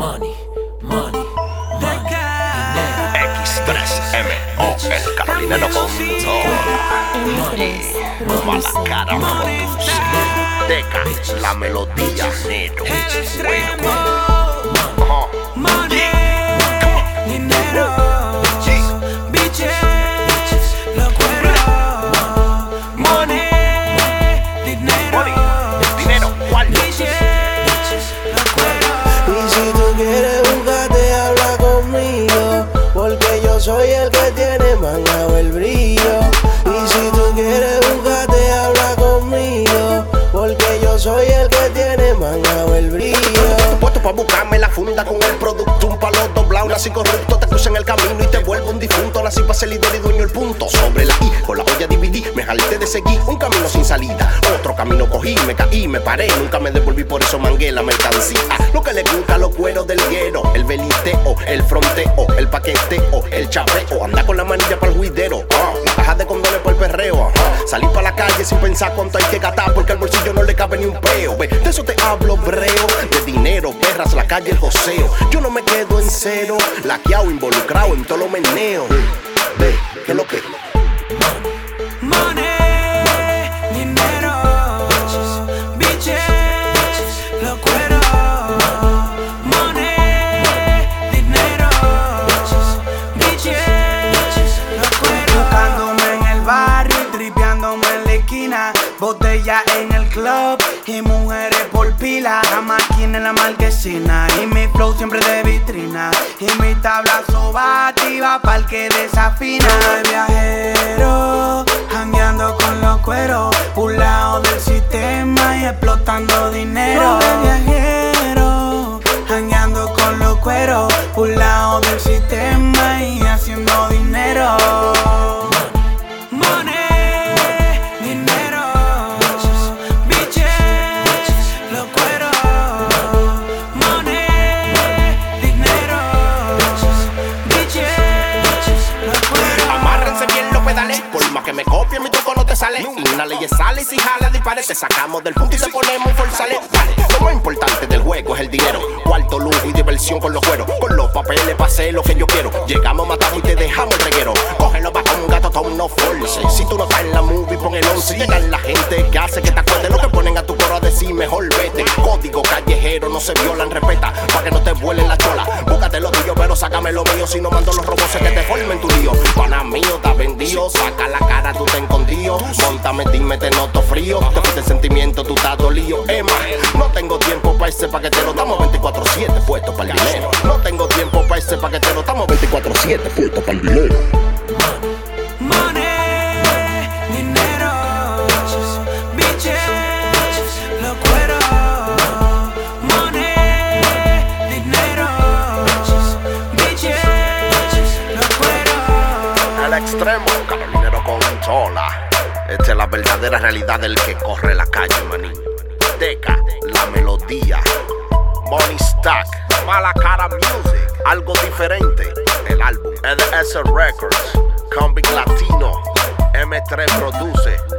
money, money, money. X3MO, el Carolinero con todo. Mala cara produce. Deca, la melodía, negro. Bueno, Y si tú quieres jugarte, habla conmigo. Porque yo soy el que tiene mangado el brillo. Puesto pa' buscarme la funda con el producto, nací corrupto, te cruzo en el camino y te vuelvo un difunto, nací pa' ser líder y dueño el punto. Sobre la I, con la olla dividí, me jalté de seguir un camino sin salida, otro camino cogí, me caí, me paré, nunca me devolví, por eso mangué la mercancía. Lo que le gusta los cueros del guero, el beliteo, el fronteo, el paqueteo, el chapeo, anda con la manilla para el juidero, ah, la caja de condones por el perreo, ajá. Salir para la sin pensar cuánto hay que gastar, porque al bolsillo no le cabe ni un peo, ve, de eso te hablo breo, de dinero, perras, la calle, el joseo. Yo no me quedo en cero, laqueado, involucrado en todo lo meneo. Botella en el club y mujeres por pila. La máquina en la marquesina y mi flow siempre de vitrina. Y mi tabla sobativa pa'l que desafina. De viajero, jangueando con los cueros. Pulao del sistema y explotando dinero. De viajero, jangueando con los cueros. Pulao del sistema mi truco no te sale. Una ley sale y si jala, dispare, te sacamos del punto y te ponemos forzale. Vale, lo más importante del juego es el dinero. Cuarto lujo y diversión con los cueros. Con los papeles pasé lo que yo quiero. Llegamos, matamos y te dejamos el reguero. Cógelo como un gato, Tom, no force. Si tú no estás en la movie, pon el 11. Llegan la gente que hace que te acuerdes lo que ponen a tu coro a decir mejor vete. Código callejero, no se violan, respeta. Pa' que no te vuelen sácame lo mío. Si no mando los robots que te formen tu lío. Pana mío, está vendido. Saca la cara, tú te escondido. Montame, dime, te noto frío. Te fuiste el sentimiento, tú estás dolido. Emma, no tengo tiempo pa' ese paquetero. Estamos 24-7 puestos para el dinero. No tengo tiempo pa' ese paquetero. Estamos 24-7 puestos para el dinero. La verdadera realidad del que corre la calle, maní. Deca, la melodía. Money Stack, Mala Cara Music. Algo diferente. El álbum EDS Records. Convict Latino. M3 produce.